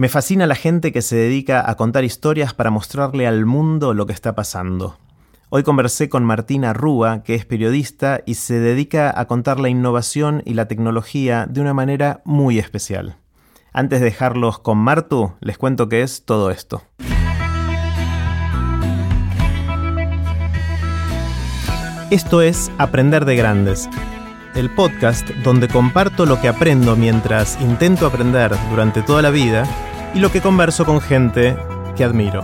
Me fascina la gente que se dedica a contar historias para mostrarle al mundo lo que está pasando. Hoy conversé con Martina Rúa, que es periodista y se dedica a contar la innovación y la tecnología de una manera muy especial. Antes de dejarlos con Martu, les cuento qué es todo esto. Esto es Aprender de Grandes, el podcast donde comparto lo que aprendo mientras intento aprender durante toda la vida y lo que converso con gente que admiro.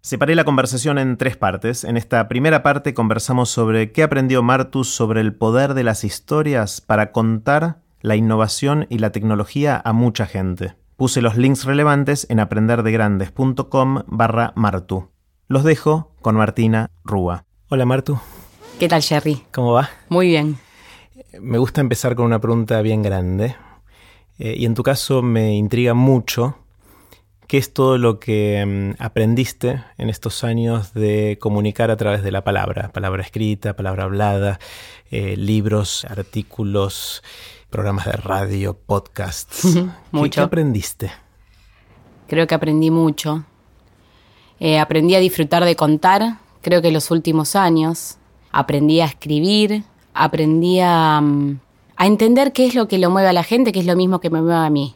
Separé la conversación en tres partes. En esta primera parte conversamos sobre qué aprendió Martus sobre el poder de las historias para contar la innovación y la tecnología a mucha gente. Puse los links relevantes en aprenderdegrandes.com barra Martu. Los dejo con Martina Rúa. Hola Martu. ¿Qué tal Jerry? ¿Cómo va? Muy bien. Me gusta empezar con una pregunta bien grande. Eh, y en tu caso me intriga mucho ¿Qué es todo lo que mm, aprendiste en estos años de comunicar a través de la palabra? Palabra escrita, palabra hablada, eh, libros, artículos, programas de radio, podcasts. mucho. ¿Qué, aprendiste? Creo que aprendí mucho. Eh, aprendí a disfrutar de contar, creo que en los últimos años. Aprendí a escribir, aprendí a, mm, a entender qué es lo que lo mueve a la gente, qué es lo mismo que me mueve a mí.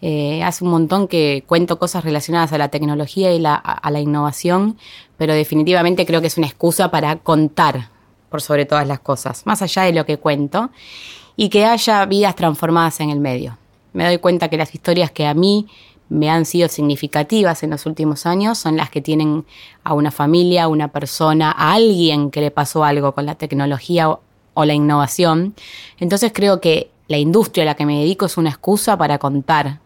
Eh, hace un montón que cuento cosas relacionadas a la tecnología y a la innovación, pero definitivamente creo que es una excusa para contar por sobre todas las cosas, más allá de lo que cuento, y que haya vidas transformadas en el medio. Me doy cuenta que las historias que a mí me han sido significativas en los últimos años son las que tienen a una familia, a una persona, a alguien que le pasó algo con la tecnología o, la innovación. Entonces creo que la industria a la que me dedico es una excusa para contar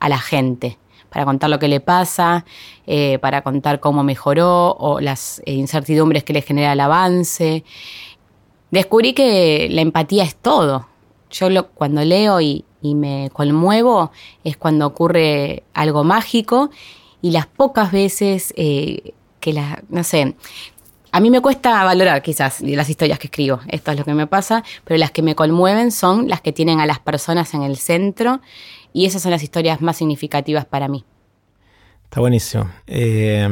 a la gente, para contar lo que le pasa, eh, para contar cómo mejoró o las eh, incertidumbres que le genera el avance. Descubrí que la empatía es todo. Yo lo, cuando leo y, me conmuevo es cuando ocurre algo mágico y las pocas veces eh, que la, no sé, a mí me cuesta valorar quizás las historias que escribo, esto es lo que me pasa, pero las que me conmueven son las que tienen a las personas en el centro y esas son las historias más significativas para mí. Está buenísimo. Eh,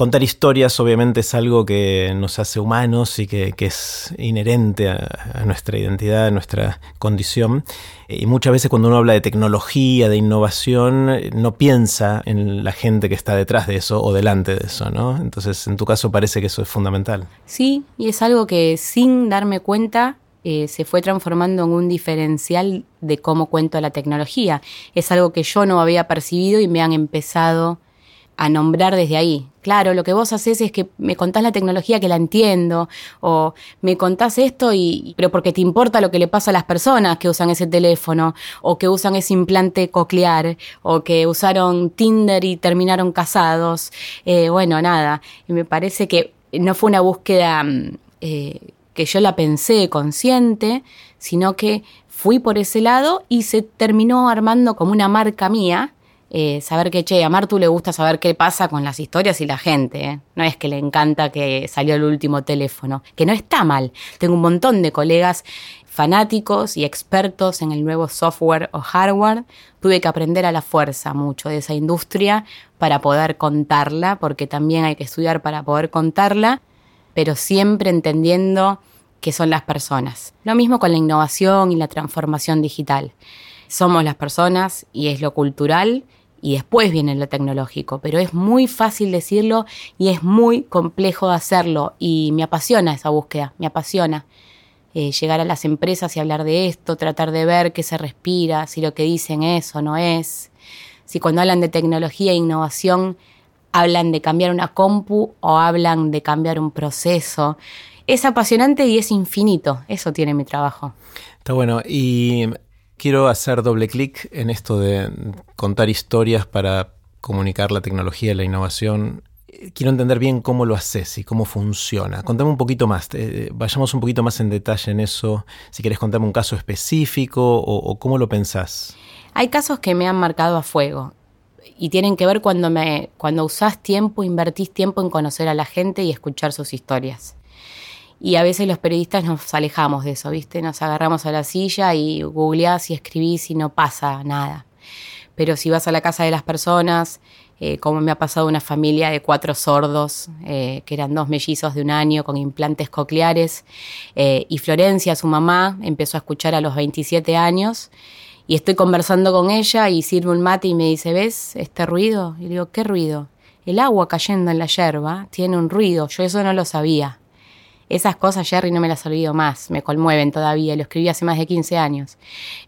contar historias obviamente es algo que nos hace humanos y que, es inherente a, nuestra identidad, a nuestra condición. Y muchas veces cuando uno habla de tecnología, de innovación, no piensa en la gente que está detrás de eso o delante de eso, ¿no? Entonces, en tu caso parece que eso es fundamental. Sí, y es algo que sin darme cuenta eh, se fue transformando en un diferencial de cómo cuento la tecnología. Es algo que yo no había percibido y me han empezado a nombrar desde ahí. Claro, lo que vos haces es que me contás la tecnología que la entiendo, o me contás esto y, pero porque te importa lo que le pasa a las personas que usan ese teléfono, o que usan ese implante coclear, o que usaron Tinder y terminaron casados. Eh, bueno, nada, y me parece que no fue una búsqueda mm, eh, que yo la pensé consciente, sino que fui por ese lado y se terminó armando como una marca mía. Eh, saber que, che, a Martu le gusta saber qué pasa con las historias y la gente. ¿eh? No es que le encanta que salió el último teléfono, que no está mal. Tengo un montón de colegas fanáticos y expertos en el nuevo software o hardware. Tuve que aprender a la fuerza mucho de esa industria para poder contarla, porque también hay que estudiar para poder contarla, pero siempre entendiendo que son las personas. Lo mismo con la innovación y la transformación digital. Somos las personas y es lo cultural y después viene lo tecnológico, pero es muy fácil decirlo y es muy complejo de hacerlo y me apasiona esa búsqueda, me apasiona. Eh, llegar a las empresas y hablar de esto, tratar de ver qué se respira, si lo que dicen es o no es, si cuando hablan de tecnología e innovación hablan de cambiar una compu o hablan de cambiar un proceso es apasionante y es infinito. Eso tiene mi trabajo. Está bueno. Y quiero hacer doble clic en esto de contar historias para comunicar la tecnología y la innovación. Quiero entender bien cómo lo haces y cómo funciona. Contame un poquito más, eh, vayamos un poquito más en detalle en eso. Si quieres contarme un caso específico o, cómo lo pensás. Hay casos que me han marcado a fuego y tienen que ver cuando, me, cuando usás tiempo, invertís tiempo en conocer a la gente y escuchar sus historias. Y a veces los periodistas nos alejamos de eso, ¿viste? Nos agarramos a la silla y googleás y escribís y no pasa nada. Pero si vas a la casa de las personas, eh, como me ha pasado una familia de cuatro sordos, eh, que eran dos mellizos de un año con implantes cocleares, eh, y Florencia, su mamá, empezó a escuchar a los 27 años, y estoy conversando con ella y sirve un mate y me dice, ¿ves este ruido? Y digo, ¿qué ruido? El agua cayendo en la yerba tiene un ruido, yo eso no lo sabía. Esas cosas, Jerry, no me las olvido más, me conmueven todavía, lo escribí hace más de 15 años.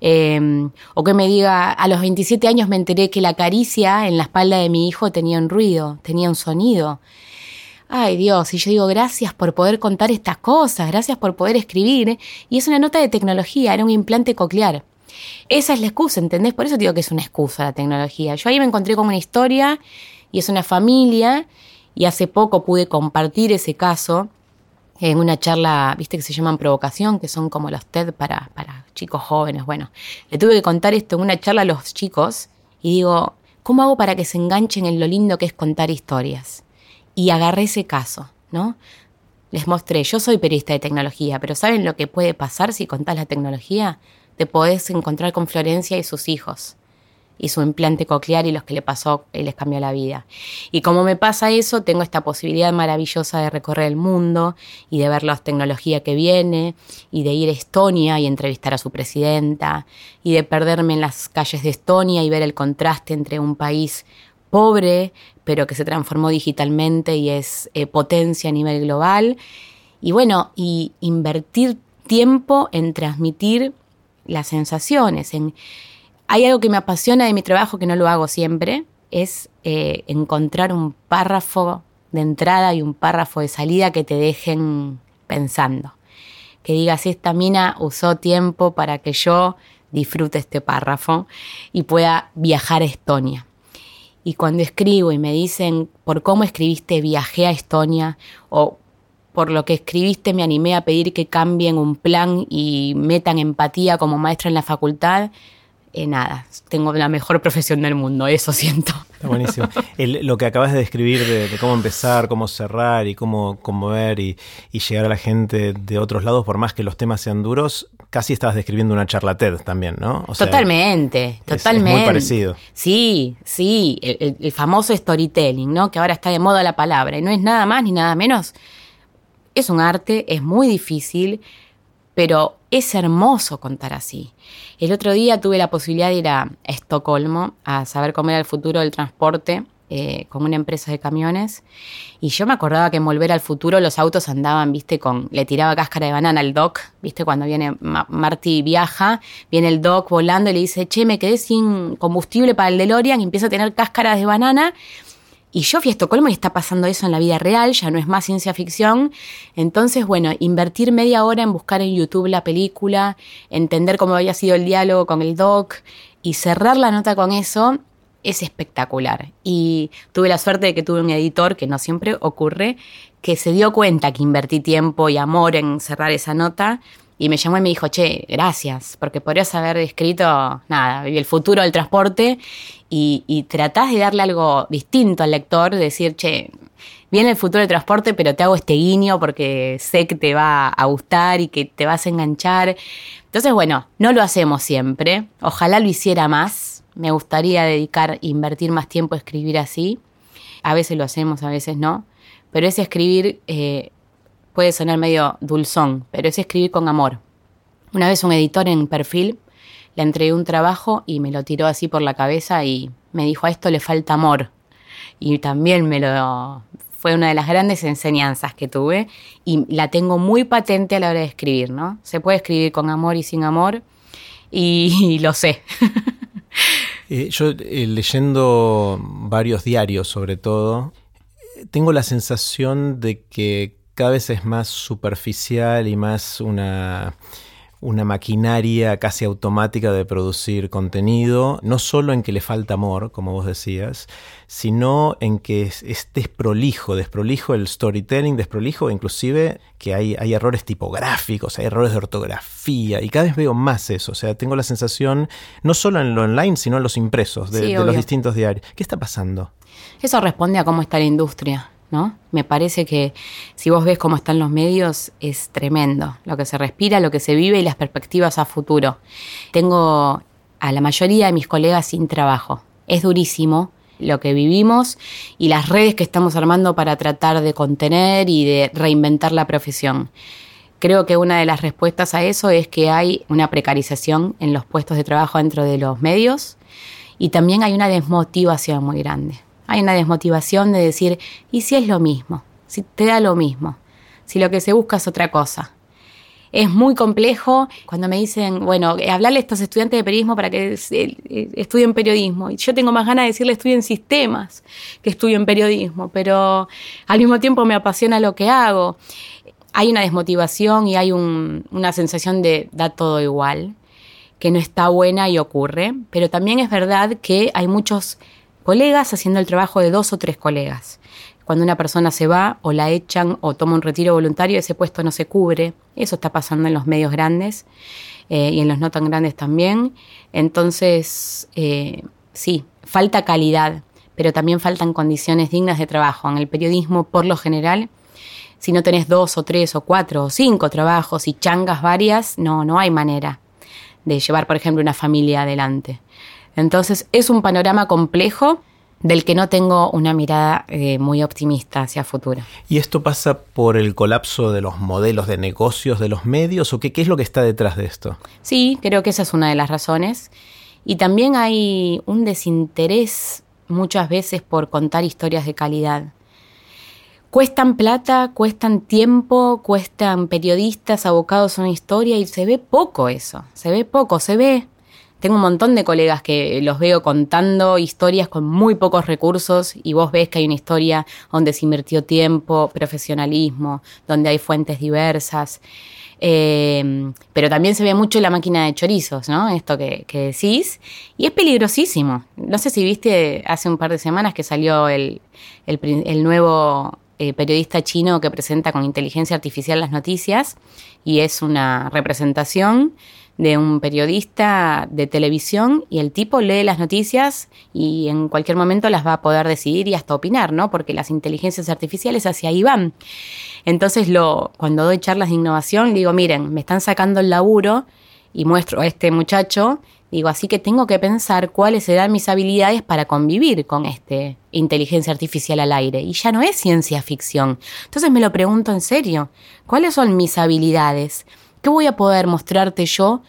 Em, o que me diga, a los 27 años me enteré que la caricia en la espalda de mi hijo tenía un ruido, tenía un sonido. Ay Dios, y yo digo, gracias por poder contar estas cosas, gracias por poder escribir. Y es una nota de tecnología, era un implante coclear. Esa es la excusa, ¿entendés? Por eso digo que es una excusa la tecnología. Yo ahí me encontré con una historia y es una familia y hace poco pude compartir ese caso en una charla, viste que se llaman provocación, que son como los TED para, para chicos jóvenes. Bueno, le tuve que contar esto en una charla a los chicos y digo, ¿cómo hago para que se enganchen en lo lindo que es contar historias? Y agarré ese caso, ¿no? Les mostré, yo soy periodista de tecnología, pero ¿saben lo que puede pasar si contás la tecnología? Te podés encontrar con Florencia y sus hijos y su implante coclear y los que le pasó y les cambió la vida. Y como me pasa eso, tengo esta posibilidad maravillosa de recorrer el mundo y de ver la tecnología que viene y de ir a Estonia y entrevistar a su presidenta y de perderme en las calles de Estonia y ver el contraste entre un país pobre pero que se transformó digitalmente y es eh, potencia a nivel global. Y bueno, y invertir tiempo en transmitir las sensaciones, en hay algo que me apasiona de mi trabajo, que no lo hago siempre, es eh, encontrar un párrafo de entrada y un párrafo de salida que te dejen pensando. Que digas, esta mina usó tiempo para que yo disfrute este párrafo y pueda viajar a Estonia. Y cuando escribo y me dicen, por cómo escribiste viajé a Estonia o por lo que escribiste me animé a pedir que cambien un plan y metan empatía como maestra en la facultad, eh, nada, tengo la mejor profesión del mundo, eso siento. Está buenísimo. lo que acabas de describir de, cómo empezar, cómo cerrar y cómo conmover y, llegar a la gente de otros lados, por más que los temas sean duros, casi estabas describiendo una charla TED también, ¿no? totalmente, totalmente. Es, muy parecido. Sí, sí, el, el famoso storytelling, ¿no? Que ahora está de moda la palabra y no es nada más ni nada menos. Es un arte, es muy difícil, pero es hermoso contar así. El otro día tuve la posibilidad de ir a Estocolmo a saber cómo era el futuro del transporte eh, con una empresa de camiones. Y yo me acordaba que en Volver al Futuro los autos andaban, viste, con. Le tiraba cáscara de banana al doc, viste, cuando viene Marty viaja, viene el doc volando y le dice, che, me quedé sin combustible para el DeLorean y empieza a tener cáscaras de banana. Y yo fui a Estocolmo y está pasando eso en la vida real, ya no es más ciencia ficción. Entonces, bueno, invertir media hora en buscar en YouTube la película, entender cómo había sido el diálogo con el doc y cerrar la nota con eso es espectacular. Y tuve la suerte de que tuve un editor, que no siempre ocurre, que se dio cuenta que invertí tiempo y amor en cerrar esa nota y me llamó y me dijo, che, gracias, porque podrías haber escrito, nada, el futuro del transporte y, y tratás de darle algo distinto al lector, decir, che, viene el futuro del transporte, pero te hago este guiño porque sé que te va a gustar y que te vas a enganchar. Entonces, bueno, no lo hacemos siempre. Ojalá lo hiciera más. Me gustaría dedicar, invertir más tiempo a escribir así. A veces lo hacemos, a veces no. Pero ese escribir eh, puede sonar medio dulzón, pero es escribir con amor. Una vez un editor en perfil le entregué un trabajo y me lo tiró así por la cabeza y me dijo, a esto le falta amor. Y también me lo... Fue una de las grandes enseñanzas que tuve y la tengo muy patente a la hora de escribir, ¿no? Se puede escribir con amor y sin amor y, lo sé. Eh, yo eh, leyendo varios diarios sobre todo, tengo la sensación de que cada vez es más superficial y más una, una maquinaria casi automática de producir contenido, no solo en que le falta amor, como vos decías, sino en que es, desprolijo, desprolijo el storytelling, desprolijo inclusive que hay, hay, errores tipográficos, hay errores de ortografía, y cada vez veo más eso, o sea, tengo la sensación, no solo en lo online, sino en los impresos de, de los distintos diarios. ¿Qué está pasando? Eso responde a cómo está la industria. ¿No? Me parece que si vos ves cómo están los medios, es tremendo lo que se respira, lo que se vive y las perspectivas a futuro. Tengo a la mayoría de mis colegas sin trabajo. Es durísimo lo que vivimos y las redes que estamos armando para tratar de contener y de reinventar la profesión. Creo que una de las respuestas a eso es que hay una precarización en los puestos de trabajo dentro de los medios y también hay una desmotivación muy grande. Hay una desmotivación de decir, ¿y si es lo mismo? Si te da lo mismo, si lo que se busca es otra cosa es muy complejo cuando me dicen, bueno, hablarle a estos estudiantes de periodismo para que eh, estudien periodismo. Y yo tengo más ganas de decirle estudien sistemas que estudien periodismo, pero al mismo tiempo me apasiona lo que hago. Hay una desmotivación y hay una sensación de da todo igual, que no está buena y ocurre, pero también es verdad que hay muchos colegas haciendo el trabajo de dos o tres colegas. Cuando una persona se va o la echan o toma un retiro voluntario, ese puesto no se cubre. Eso está pasando en los medios grandes eh, y en los no tan grandes también. Entonces, eh, sí, falta calidad, pero también faltan condiciones dignas de trabajo. En el periodismo, por lo general, si no tenés dos o tres o cuatro o cinco trabajos y changas varias, no, no hay manera de llevar, por ejemplo, una familia adelante. Entonces, es un panorama complejo del que no tengo una mirada eh, muy optimista hacia futuro. ¿Y esto pasa por el colapso de los modelos de negocios de los medios o qué, qué es lo que está detrás de esto? Sí, creo que esa es una de las razones. Y también hay un desinterés muchas veces por contar historias de calidad. Cuestan plata, cuestan tiempo, cuestan periodistas abocados a una historia y se ve poco eso, se ve poco, se ve tengo un montón de colegas que los veo contando historias con muy pocos recursos y vos ves que hay una historia donde se invirtió tiempo, profesionalismo, donde hay fuentes diversas. Eh, pero también se ve mucho la máquina de chorizos, ¿no? Esto que, decís. Y es peligrosísimo. No sé si viste hace un par de semanas que salió el, nuevo eh, periodista chino que presenta con inteligencia artificial las noticias y es una representación de un periodista de televisión y el tipo lee las noticias y en cualquier momento las va a poder decidir y hasta opinar, ¿no? Porque las inteligencias artificiales hacia ahí van. Entonces, lo, cuando doy charlas de innovación, digo, miren, me están sacando el laburo y muestro a este muchacho, digo, así que tengo que pensar cuáles serán mis habilidades para convivir con este inteligencia artificial al aire. Y ya no es ciencia ficción. Entonces me lo pregunto en serio, ¿cuáles son mis habilidades? ¿Qué voy a poder mostrarte yo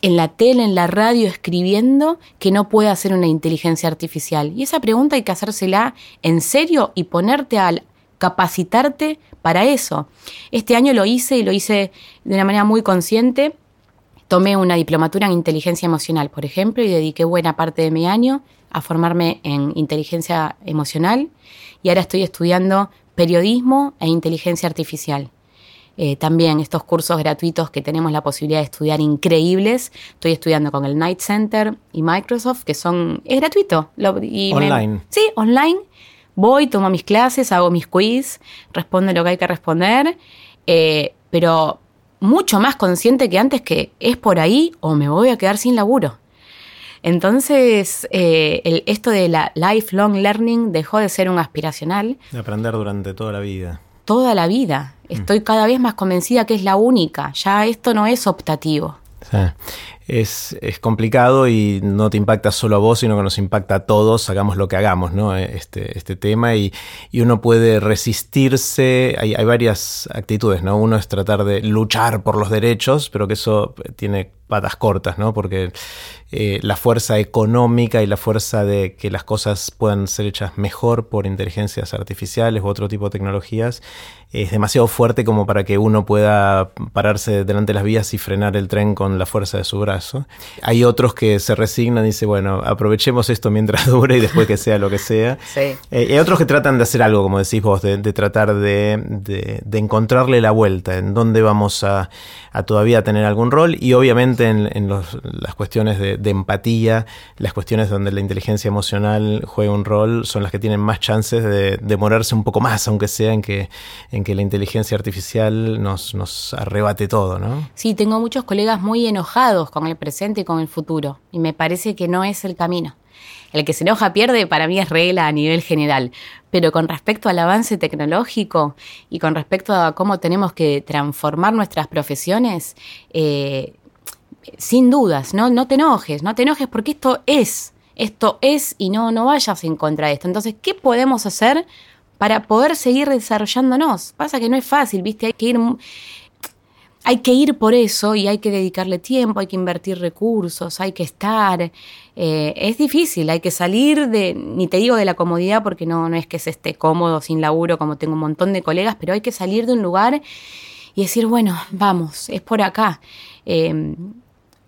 en la tele, en la radio, escribiendo que no puede hacer una inteligencia artificial? Y esa pregunta hay que hacérsela en serio y ponerte al capacitarte para eso. Este año lo hice y lo hice de una manera muy consciente. Tomé una diplomatura en inteligencia emocional, por ejemplo, y dediqué buena parte de mi año a formarme en inteligencia emocional y ahora estoy estudiando periodismo e inteligencia artificial. Eh, también estos cursos gratuitos que tenemos la posibilidad de estudiar increíbles. Estoy estudiando con el Night Center y Microsoft, que son, es gratuito. online. sí, online. Voy, tomo mis clases, hago mis quiz, respondo lo que hay que responder, eh, pero mucho más consciente que antes que es por ahí o me voy a quedar sin laburo. Entonces, eh, esto de la lifelong learning dejó de ser un aspiracional. De aprender durante toda la vida toda la vida. Mm. Estoy cada vez más convencida que es la única. Ya esto no es optativo. Es, es, complicado y no te impacta solo a vos, sino que nos impacta a todos, hagamos lo que hagamos, ¿no? Este, este tema y, y uno puede resistirse, hay, hay, varias actitudes, ¿no? Uno es tratar de luchar por los derechos, pero que eso tiene patas cortas, ¿no? Porque eh, la fuerza económica y la fuerza de que las cosas puedan ser hechas mejor por inteligencias artificiales u otro tipo de tecnologías es demasiado fuerte como para que uno pueda pararse delante de las vías y frenar el tren con la fuerza de su brazo. Hay otros que se resignan y dicen, bueno, aprovechemos esto mientras dure y después que sea lo que sea. Sí. Eh, hay otros que tratan de hacer algo, como decís vos, de, tratar de, encontrarle la vuelta, en dónde vamos a, todavía tener algún rol y obviamente en, las cuestiones de, empatía, las cuestiones donde la inteligencia emocional juega un rol, son las que tienen más chances de demorarse un poco más, aunque sea en que, en que la inteligencia artificial nos, nos arrebate todo, ¿no? Sí, tengo muchos colegas muy enojados con el presente y con el futuro, y me parece que no es el camino. El que se enoja pierde para mí es regla a nivel general, pero con respecto al avance tecnológico y con respecto a cómo tenemos que transformar nuestras profesiones, eh, sin dudas, ¿no? No te enojes, no te enojes porque esto es, esto es y no, no vayas en contra de esto. Entonces, ¿qué podemos hacer para poder seguir desarrollándonos? Pasa que no es fácil, ¿viste? Hay que ir hay que ir por eso y hay que dedicarle tiempo, hay que invertir recursos, hay que estar. Eh, es difícil, hay que salir de, ni te digo de la comodidad porque no, no es que se esté cómodo sin laburo como tengo un montón de colegas, pero hay que salir de un lugar y decir, bueno, vamos, es por acá. Em,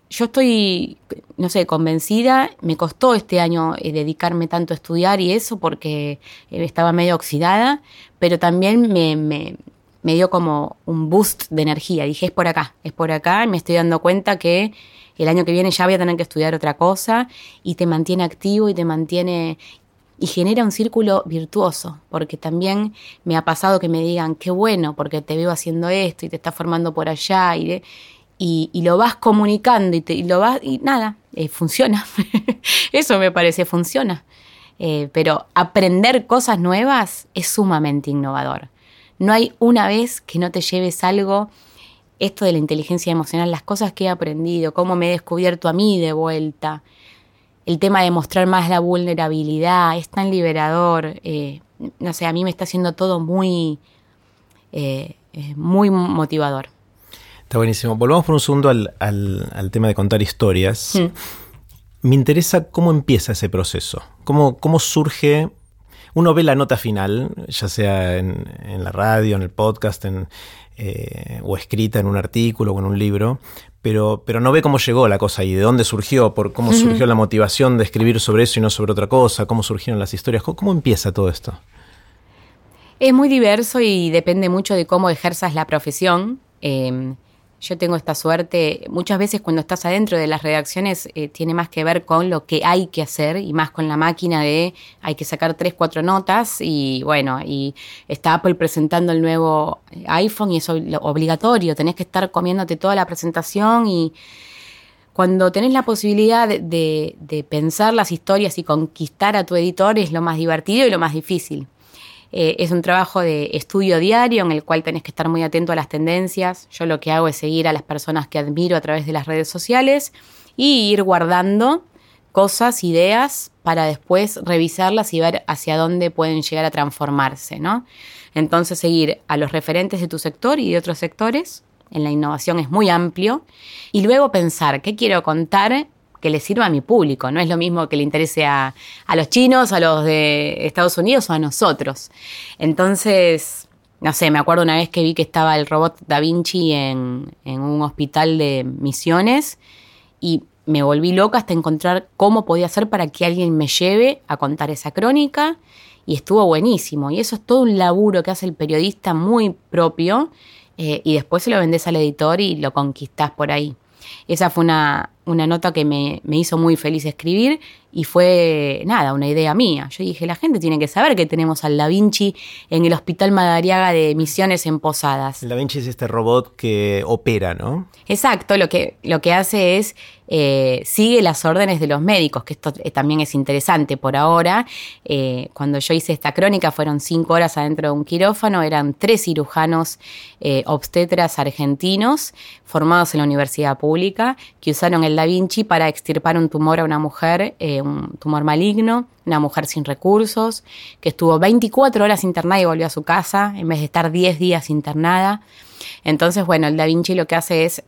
yo estoy, no sé, convencida, me costó este año eh, dedicarme tanto a estudiar y eso porque eh, estaba medio oxidada, pero también me, me dio como un boost de energía. Dije, es por acá, es por acá, y me estoy dando cuenta que el año que viene ya voy a tener que estudiar otra cosa y te mantiene activo y te mantiene y genera un círculo virtuoso, porque también me ha pasado que me digan, qué bueno, porque te veo haciendo esto y te estás formando por allá y, y, lo vas comunicando y, te, lo vas, y nada, eh, funciona. Eso me parece, funciona. Eh, pero aprender cosas nuevas es sumamente innovador. No hay una vez que no te lleves algo, esto de la inteligencia emocional, las cosas que he aprendido, cómo me he descubierto a mí de vuelta, el tema de mostrar más la vulnerabilidad, es tan liberador, eh, no sé, a mí me está haciendo todo muy, muy motivador. Está buenísimo. Volvamos por un segundo al, tema de contar historias. Me interesa cómo empieza ese proceso, cómo, cómo surge uno ve la nota final, ya sea en, la radio, en el podcast, eh, o escrita en un artículo o en un libro, pero, pero no ve cómo llegó la cosa y de dónde surgió, por cómo surgió la motivación de escribir sobre eso y no sobre otra cosa, cómo surgieron las historias, cómo, empieza todo esto. Es muy diverso y depende mucho de cómo ejerzas la profesión. Eh, yo tengo esta suerte, muchas veces cuando estás adentro de las redacciones eh, tiene más que ver con lo que hay que hacer y más con la máquina de hay que sacar tres, cuatro notas y bueno, y está Apple presentando el nuevo iPhone y es obligatorio, tenés que estar comiéndote toda la presentación y cuando tenés la posibilidad de, de pensar las historias y conquistar a tu editor es lo más divertido y lo más difícil. Eh, es un trabajo de estudio diario en el cual tenés que estar muy atento a las tendencias. Yo lo que hago es seguir a las personas que admiro a través de las redes sociales y ir guardando cosas, ideas, para después revisarlas y ver hacia dónde pueden llegar a transformarse, ¿no? Entonces seguir a los referentes de tu sector y de otros sectores, en la innovación es muy amplio, y luego pensar qué quiero contar que le sirva a mi público. No es lo mismo que le interese a, los chinos, a los de Estados Unidos o a nosotros. Entonces, no sé, me acuerdo una vez que vi que estaba el robot Da Vinci en, en un hospital de misiones y me volví loca hasta encontrar cómo podía hacer para que alguien me lleve a contar esa crónica y estuvo buenísimo. Y eso es todo un laburo que hace el periodista muy propio eh, y después se lo vendes al editor y lo conquistás por ahí. Esa fue una, una nota que me, me, hizo muy feliz escribir y fue, nada, una idea mía. Yo dije, la gente tiene que saber que tenemos al Da Vinci en el Hospital Madariaga de Misiones en Posadas. El Da Vinci es este robot que opera, ¿no? Exacto, lo que, lo que hace es eh, sigue las órdenes de los médicos, que esto eh, también es interesante por ahora. Eh, cuando yo hice esta crónica fueron cinco horas adentro de un quirófano, eran tres cirujanos obstetras argentinos formados en la universidad pública que usaron el Da Vinci para extirpar un tumor a una mujer, un tumor maligno, una mujer sin recursos, que estuvo 24 horas internada y volvió a su casa en vez de estar 10 días internada. Entonces, bueno, el Da Vinci lo que hace es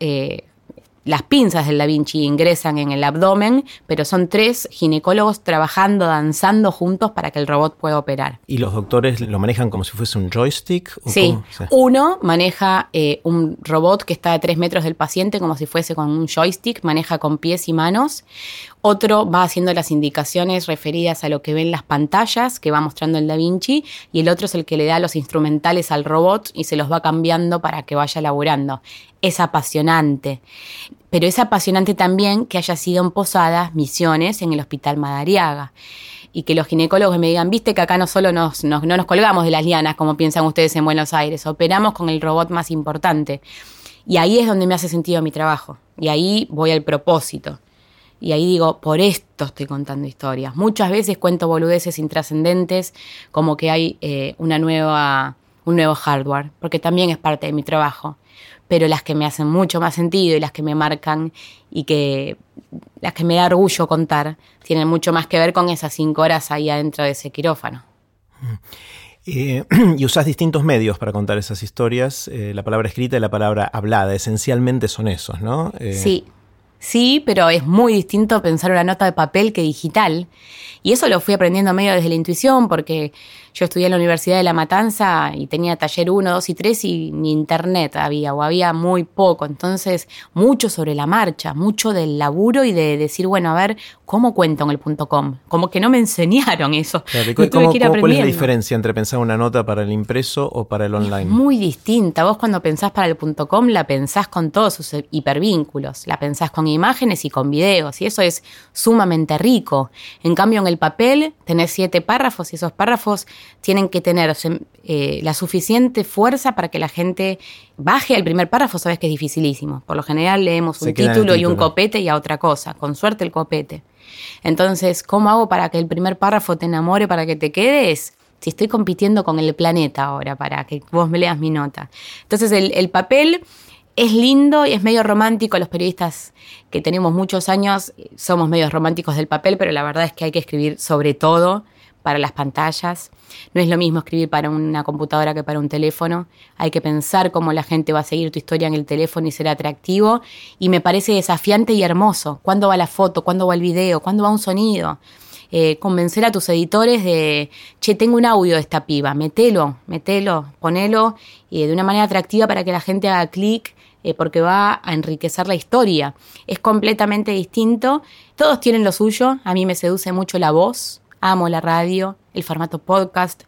las pinzas del Da Vinci ingresan en el abdomen, pero son tres ginecólogos trabajando, danzando juntos para que el robot pueda operar. ¿Y los doctores lo manejan como si fuese un joystick? sí. uno maneja eh, un robot que está a tres metros del paciente como si fuese con un joystick, maneja con pies y manos. Otro va haciendo las indicaciones referidas a lo que ven las pantallas que va mostrando el Da Vinci y el otro es el que le da los instrumentales al robot y se los va cambiando para que vaya laburando. Es apasionante, pero es apasionante también que haya sido en Posadas misiones en el Hospital Madariaga y que los ginecólogos me digan, viste que acá no solo nos, no nos colgamos de las lianas como piensan ustedes en Buenos Aires, operamos con el robot más importante. Y ahí es donde me hace sentido mi trabajo. Y ahí voy al propósito. Y ahí digo, por esto estoy contando historias. Muchas veces cuento boludeces intrascendentes, como que hay eh, una nueva, un nuevo hardware, porque también es parte de mi trabajo. Pero las que me hacen mucho más sentido y las que me marcan y que las que me da orgullo contar tienen mucho más que ver con esas cinco horas ahí adentro de ese quirófano. Eh, y usas distintos medios para contar esas historias, eh, la palabra escrita y la palabra hablada, esencialmente son esos, ¿no? Eh, sí, sí, pero es muy distinto pensar una nota de papel que digital. Y eso lo fui aprendiendo medio desde la intuición, porque yo estudié en la Universidad de La Matanza y tenía taller 1, 2 y 3 y ni internet había, o había muy poco. Entonces, mucho sobre la marcha, mucho del laburo y de decir, bueno, a ver, ¿cómo cuento en el punto com? Como que no me enseñaron eso. ¿Cuál es la diferencia entre pensar una nota para el impreso o para el online? muy distinta. Vos cuando pensás para el punto com la pensás con todos sus hipervínculos, la pensás con imágenes y con videos, y eso es sumamente rico. En cambio, en el papel tenés siete párrafos y esos párrafos tienen que tener eh, la suficiente fuerza para que la gente baje al primer párrafo, sabes que es dificilísimo. Por lo general leemos un título, y un copete y a otra cosa, con suerte el copete. Entonces, ¿cómo hago para que el primer párrafo te enamore, para que te quedes? Si estoy compitiendo con el planeta ahora, para que vos me leas mi nota. Entonces, el, el papel es lindo y es medio romántico. Los periodistas que tenemos muchos años somos medios románticos del papel, pero la verdad es que hay que escribir sobre todo para las pantallas. No es lo mismo escribir para una computadora que para un teléfono. Hay que pensar cómo la gente va a seguir tu historia en el teléfono y ser atractivo. Y me parece desafiante y hermoso. ¿Cuándo va la foto? ¿Cuándo va el video? ¿Cuándo va un sonido? Eh, convencer a tus editores de, che, tengo un audio de esta piba, metelo, metelo, ponelo y de una manera atractiva para que la gente haga clic eh, porque va a enriquecer la historia. Es completamente distinto. Todos tienen lo suyo. A mí me seduce mucho la voz amo la radio, el formato podcast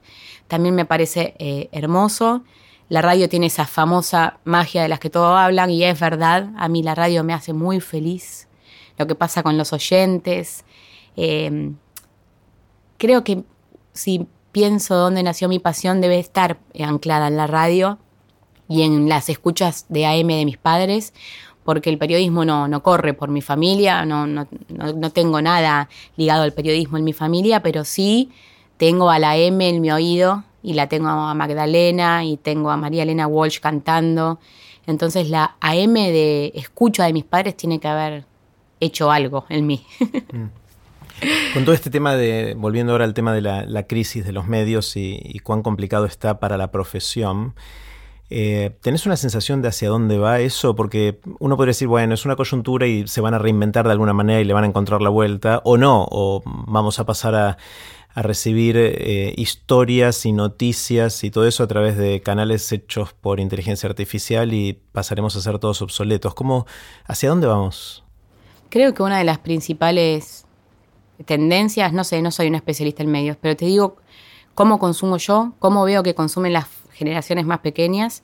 también me parece eh, hermoso. La radio tiene esa famosa magia de las que todos hablan y es verdad, a mí la radio me hace muy feliz. Lo que pasa con los oyentes. Em, creo que si pienso dónde nació mi pasión debe estar anclada en la radio y en las escuchas de AM de mis padres porque el periodismo no, no corre por mi familia, no, no, no, tengo nada ligado al periodismo en mi familia, pero sí tengo a la M en mi oído y la tengo a Magdalena y tengo a María Elena Walsh cantando. Entonces la AM de escucha de mis padres tiene que haber hecho algo en mí. Mm. Con todo este tema de, volviendo ahora al tema de la, crisis de los medios y, cuán complicado está para la profesión, eh, ¿Tenés una sensación de hacia dónde va eso? Porque uno podría decir, bueno, es una coyuntura y se van a reinventar de alguna manera y le van a encontrar la vuelta, o no, o vamos a pasar a, recibir eh, historias y noticias y todo eso a través de canales hechos por inteligencia artificial y pasaremos a ser todos obsoletos. ¿Cómo, ¿Hacia dónde vamos? Creo que una de las principales tendencias, no sé, no soy una especialista en medios, pero te digo cómo consumo yo, cómo veo que consumen las generaciones más pequeñas,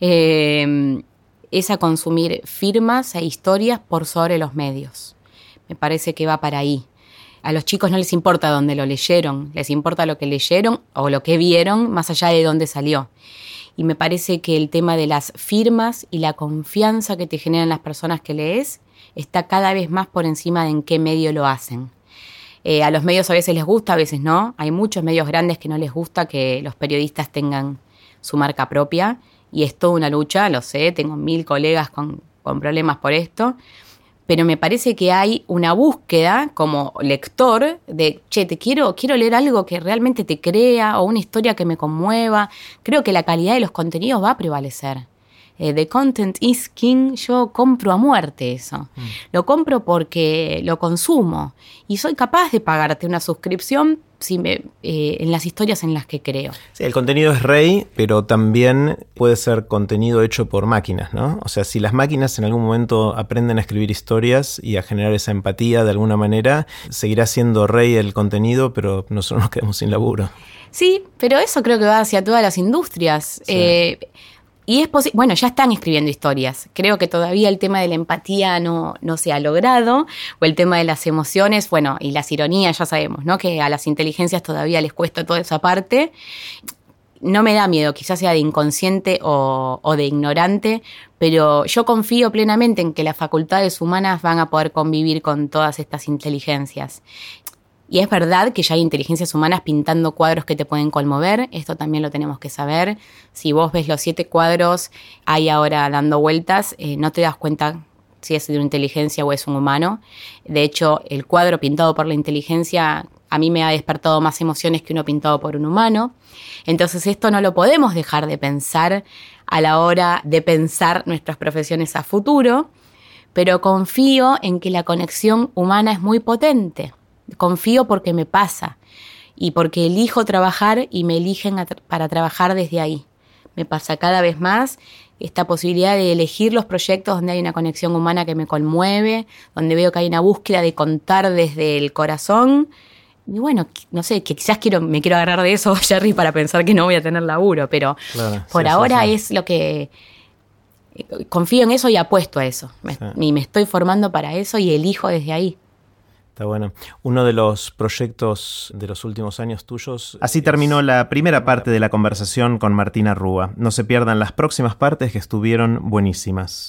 eh, es a consumir firmas e historias por sobre los medios. Me parece que va para ahí. A los chicos no les importa dónde lo leyeron, les importa lo que leyeron o lo que vieron más allá de dónde salió. Y me parece que el tema de las firmas y la confianza que te generan las personas que lees está cada vez más por encima de en qué medio lo hacen. Eh, a los medios a veces les gusta, a veces no. Hay muchos medios grandes que no les gusta que los periodistas tengan su marca propia y es toda una lucha, lo sé, tengo mil colegas con, problemas por esto, pero me parece que hay una búsqueda como lector de, che, te quiero, quiero leer algo que realmente te crea o una historia que me conmueva. Creo que la calidad de los contenidos va a prevalecer. Eh, the content is king, yo compro a muerte eso. Mm. Lo compro porque lo consumo y soy capaz de pagarte una suscripción me, eh, en las historias en las que creo. Sí, el contenido es rey, pero también puede ser contenido hecho por máquinas, ¿no? O sea, si las máquinas en algún momento aprenden a escribir historias y a generar esa empatía de alguna manera, seguirá siendo rey el contenido, pero nosotros nos quedamos sin laburo. Sí, pero eso creo que va hacia todas las industrias. Eh, y es posible, bueno, ya están escribiendo historias. Creo que todavía el tema de la empatía no, no se ha logrado, o el tema de las emociones, bueno, y las ironías, ya sabemos, ¿no? Que a las inteligencias todavía les cuesta toda esa parte. No me da miedo, quizás sea de inconsciente o, o de ignorante, pero yo confío plenamente en que las facultades humanas van a poder convivir con todas estas inteligencias Y es verdad que ya hay inteligencias humanas pintando cuadros que te pueden conmover, esto también lo tenemos que saber. Si vos ves los siete cuadros ahí ahora dando vueltas, eh, no te das cuenta si es de una inteligencia o es un humano. De hecho, el cuadro pintado por la inteligencia a mí me ha despertado más emociones que uno pintado por un humano. Entonces esto no lo podemos dejar de pensar a la hora de pensar nuestras profesiones a futuro, pero confío en que la conexión humana es muy potente. Confío porque me pasa y porque elijo trabajar y me eligen para trabajar desde ahí. Me pasa cada vez más esta posibilidad de elegir los proyectos donde hay una conexión humana que me conmueve, donde veo que hay una búsqueda de contar desde el corazón. Y bueno, no sé, que quizás quiero, me quiero agarrar de eso, Jerry, para pensar que no voy a tener laburo, pero por ahora es lo que confío en eso y apuesto a eso. Y me estoy formando para eso y elijo desde ahí. Está bueno. Uno de los proyectos de los últimos años tuyos. Así terminó la primera parte de la conversación con Martina Rúa. No se pierdan las próximas partes que estuvieron buenísimas.